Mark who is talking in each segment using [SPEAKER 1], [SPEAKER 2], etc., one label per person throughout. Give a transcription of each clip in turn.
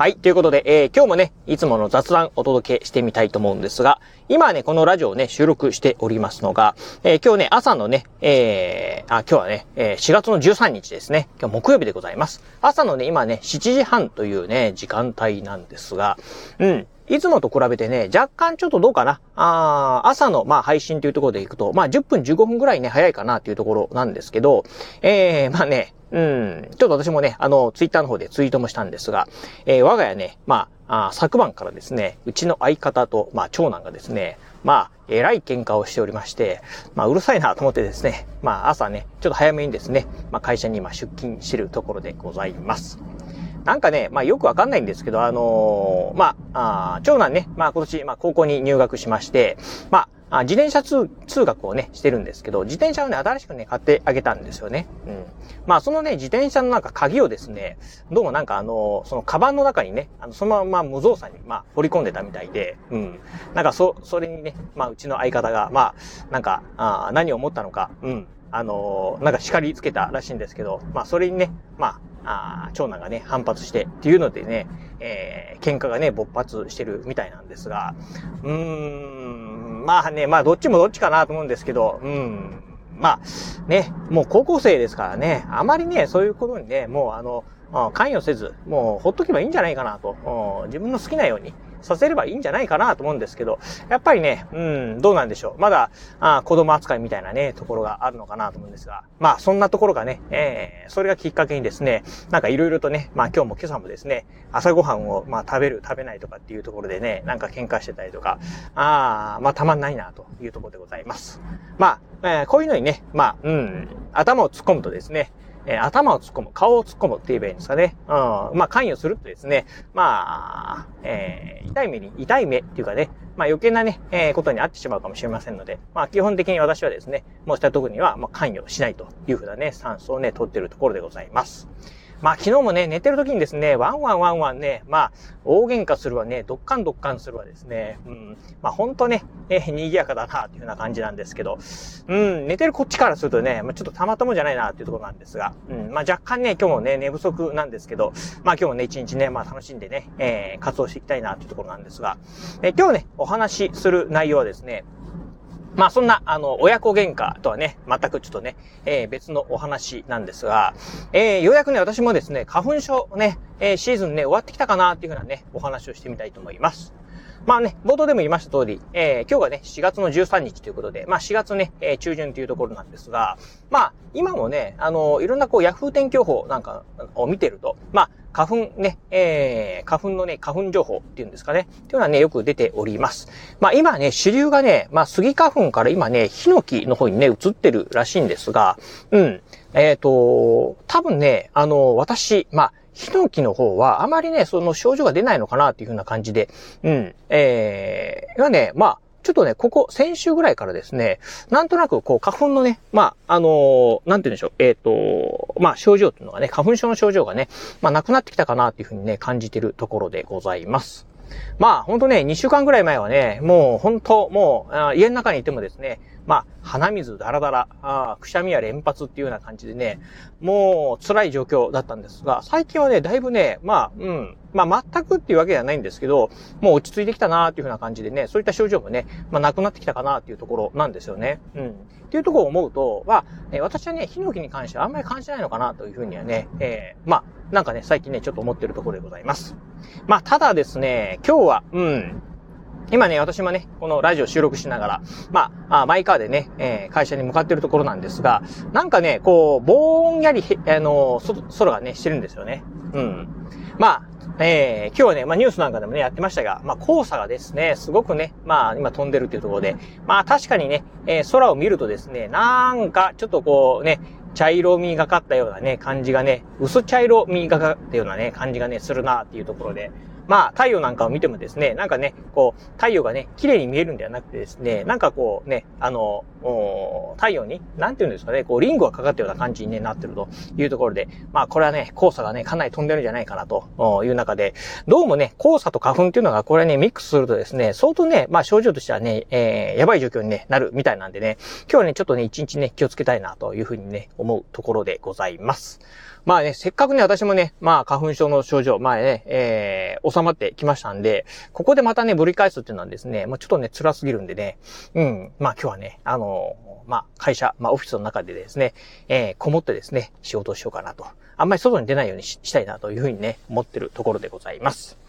[SPEAKER 1] はい。ということで、えー、今日もね、いつもの雑談お届けしてみたいと思うんですが、今ね、このラジオをね、収録しておりますのが、えー、今日ね、朝のね、えー、あ、今日はね、えー、4月の13日ですね。今日木曜日でございます。朝のね、今ね、7時半というね、時間帯なんですが、うん。いつもと比べてね、若干ちょっとどうかな。あ朝の、まあ、配信というところでいくと、まあ、10分15分ぐらいね、早いかなっていうところなんですけど、えー、まあね、うん、ちょっと私もね、あの、ツイッターの方でツイートもしたんですが、えー、我が家ね、まあ、あ昨晩からですね、うちの相方と、まあ、長男がですね、まあ、えらい喧嘩をしておりまして、まあ、うるさいなと思ってですね、まあ、朝ね、ちょっと早めにですね、まあ、会社に今出勤してるところでございます。なんかね、まあよくわかんないんですけど、あのー、まあ、あ長男ね、まあ今年、まあ高校に入学しまして、まあ、あ自転車通通学をね、してるんですけど、自転車をね、新しくね、買ってあげたんですよね。うん。まあ、そのね、自転車のなんか鍵をですね、どうもなんかあの、そのカバンの中にね、あの、そのまま無造作に、まあ、掘り込んでたみたいで、うん。なんかそ、それにね、まあ、うちの相方が、まあ、なんか、あ何を思ったのか、うん。あのー、なんか叱りつけたらしいんですけど、まあ、それにね、まあ、あ長男がね、反発してっていうのでね、えー、喧嘩がね、勃発してるみたいなんですが、うーん、まあね、まあどっちもどっちかなと思うんですけど、うん、まあ、ね、もう高校生ですからね、あまりね、そういうことにね、もうあの、関与せず、もうほっとけばいいんじゃないかなと、自分の好きなように、させればいいんじゃないかなと思うんですけど、やっぱりね、うん、どうなんでしょう。まだ、あ子供扱いみたいなね、ところがあるのかなと思うんですが、まあ、そんなところがね、えー、それがきっかけにですね、なんかいろいろとね、まあ今日も今朝もですね、朝ごはんを、まあ食べる、食べないとかっていうところでね、なんか喧嘩してたりとか、ああ、まあたまんないなというところでございます。まあ、えー、こういうのにね、まあ、うん、頭を突っ込むとですね、えー、頭を突っ込む、顔を突っ込むって言えばいいんですかね。うん。まあ、関与するとですね、まあ、えー、痛い目に、痛い目っていうかね、まあ余計なね、えー、ことにあってしまうかもしれませんので、まあ基本的に私はですね、もうしたとこには、まあ関与しないというふうなね、酸素をね、取ってるところでございます。まあ昨日もね、寝てる時にですね、ワンワンワンワンね、まあ、大喧嘩するわね、ドッカンドッカンするわですね、うん、まあ本当ね、え、賑やかだな、っていうような感じなんですけど、うん、寝てるこっちからするとね、まあちょっとたまたまじゃないな、っていうところなんですが、うん、まあ若干ね、今日もね、寝不足なんですけど、まあ今日もね、一日ね、まあ楽しんでね、えー、活動していきたいな、っていうところなんですが、え、今日ね、お話しする内容はですね、まあそんな、あの、親子喧嘩とはね、全くちょっとね、えー、別のお話なんですが、えー、ようやくね、私もですね、花粉症ね、えー、シーズンね、終わってきたかなっていうふうなね、お話をしてみたいと思います。まあね、冒頭でも言いました通り、えー、今日がね、4月の13日ということで、まあ4月ね、えー、中旬というところなんですが、まあ、今もね、あの、いろんなこう、ヤフー天気予報なんかを見てると、まあ、花粉ね、えー、花粉のね、花粉情報っていうんですかね。っていうのはね、よく出ております。まあ今ね、主流がね、まあ杉花粉から今ね、ヒノキの方にね、移ってるらしいんですが、うん。えっ、ー、と、多分ね、あの、私、まあ、ヒノキの方は、あまりね、その症状が出ないのかなっていうふうな感じで、うん。えー、はね、まあ、ちょっとね、ここ、先週ぐらいからですね、なんとなく、こう、花粉のね、まあ、あのー、なんて言うんでしょう、えっ、ー、と、まあ、症状っていうのがね、花粉症の症状がね、まあ、なくなってきたかなっていうふうにね、感じてるところでございます。まあ、ほんとね、2週間ぐらい前はね、もう、ほんと、もう、家の中にいてもですね、まあ、鼻水だらだら、あくしゃみや連発っていうような感じでね、もう辛い状況だったんですが、最近はね、だいぶね、まあ、うん、まあ全くっていうわけではないんですけど、もう落ち着いてきたなーっていうふうな感じでね、そういった症状もね、まあなくなってきたかなっていうところなんですよね。うん。っていうところを思うと、まあ、え私はね、ヒノキに関してはあんまり感じないのかなというふうにはね、えー、まあ、なんかね、最近ね、ちょっと思ってるところでございます。まあ、ただですね、今日は、うん、今ね、私もね、このラジオ収録しながら、まあ、あマイカーでね、えー、会社に向かってるところなんですが、なんかね、こう、ぼんやり、あの、空がね、してるんですよね。うん。まあ、えー、今日はね、まあニュースなんかでもね、やってましたが、まあ黄砂がですね、すごくね、まあ今飛んでるっていうところで、まあ確かにね、えー、空を見るとですね、なんかちょっとこうね、茶色みがかったようなね、感じがね、薄茶色みがかったようなね、感じがね、するなっていうところで、まあ、太陽なんかを見てもですね、なんかね、こう、太陽がね、綺麗に見えるんではなくてですね、なんかこうね、あの、太陽に、なんていうんですかね、こう、リングがかかったような感じに、ね、なってるというところで、まあ、これはね、黄砂がね、かなり飛んでるんじゃないかなという中で、どうもね、黄砂と花粉っていうのが、これね、ミックスするとですね、相当ね、まあ、症状としてはね、えー、やばい状況に、ね、なるみたいなんでね、今日はね、ちょっとね、一日ね、気をつけたいなというふうにね、思うところでございます。まあね、せっかくね、私もね、まあ、花粉症の症状、まあね、えー、収まってきましたんで、ここでまたね、ぶり返すっていうのはですね、まあちょっとね、辛すぎるんでね、うん、まあ今日はね、あのまあ、会社、まあ、オフィスの中でですね、えー、こもってですね、仕事をしようかなと。あんまり外に出ないようにしたいなというふうにね、思ってるところでございます。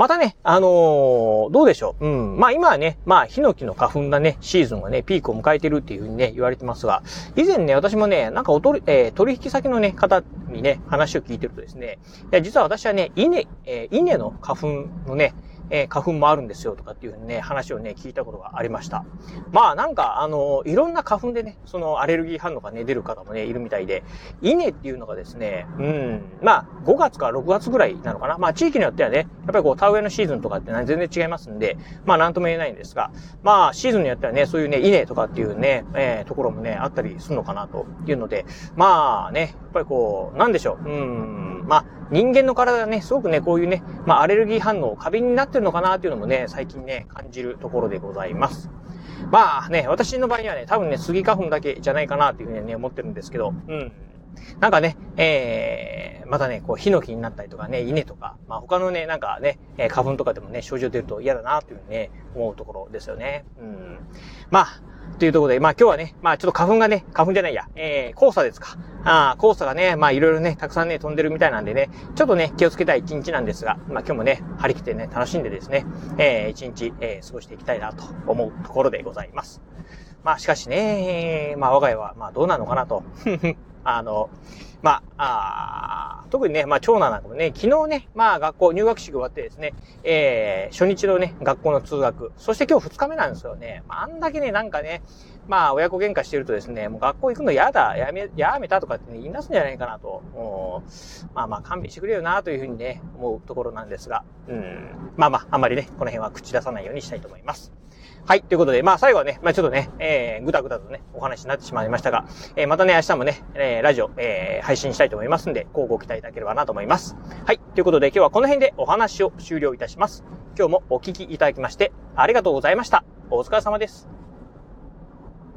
[SPEAKER 1] またね、あのー、どうでしょう。うん。まあ今はね、まあヒノキの花粉がね、シーズンがね、ピークを迎えてるっていうふうにね、言われてますが、以前ね、私もね、なんかおとり、えー、取引先のね、方にね、話を聞いてるとですね、いや、実は私はね、稲、えー、稲の花粉のね、えー、花粉もあるんですよとかっていうね、話をね、聞いたことがありました。まあなんか、あの、いろんな花粉でね、そのアレルギー反応がね、出る方もね、いるみたいで、稲っていうのがですね、うん、まあ5月か6月ぐらいなのかな。まあ地域によってはね、やっぱりこう田植えのシーズンとかって全然違いますんで、まあなんとも言えないんですが、まあシーズンによってはね、そういうね、稲とかっていうね、えー、ところもね、あったりするのかなというので、まあね、っぱりこう、なんでしょう、うん、まあ人間の体がね、すごくね、こういうね、まあアレルギー反応、過敏になってるのかなっていうのもね、最近ね、感じるところでございます。まあね、私の場合にはね、多分ね、スギ花粉だけじゃないかなっていうふうにね、思ってるんですけど、うん。なんかね、えー、またね、こう、ヒノキになったりとかね、稲とか、まあ他のね、なんかね、花粉とかでもね、症状出ると嫌だなっていうふうにね、思うところですよね。うん。まあ、というところで、まあ今日はね、まあちょっと花粉がね、花粉じゃないや、えー、黄砂ですか。あ黄砂がね、まあいろいろね、たくさんね、飛んでるみたいなんでね、ちょっとね、気をつけたい一日なんですが、まあ今日もね、張り切ってね、楽しんでですね、えー、一日、えー、過ごしていきたいなと思うところでございます。まあしかしね、まあ我が家は、まあどうなのかなと。あの、まあ、あ特にね、まあ長男なんかもね、昨日ね、まあ学校入学式終わってですね、えー、初日のね、学校の通学、そして今日二日目なんですよね。まあ、あんだけね、なんかね、まあ親子喧嘩してるとですね、もう学校行くの嫌だ、やめ、やめたとかってね、言い出すんじゃないかなと、もうまあまあ勘弁してくれよなというふうにね、思うところなんですが、うん、まあまあ、あんまりね、この辺は口出さないようにしたいと思います。はい。ということで、まあ最後はね、まあちょっとね、えー、ぐだぐだとね、お話になってしまいましたが、えー、またね、明日もね、えー、ラジオ、えー、配信したいと思いますんで、こうご期待いただければなと思います。はい。ということで、今日はこの辺でお話を終了いたします。今日もお聞きいただきまして、ありがとうございました。お疲れ様です。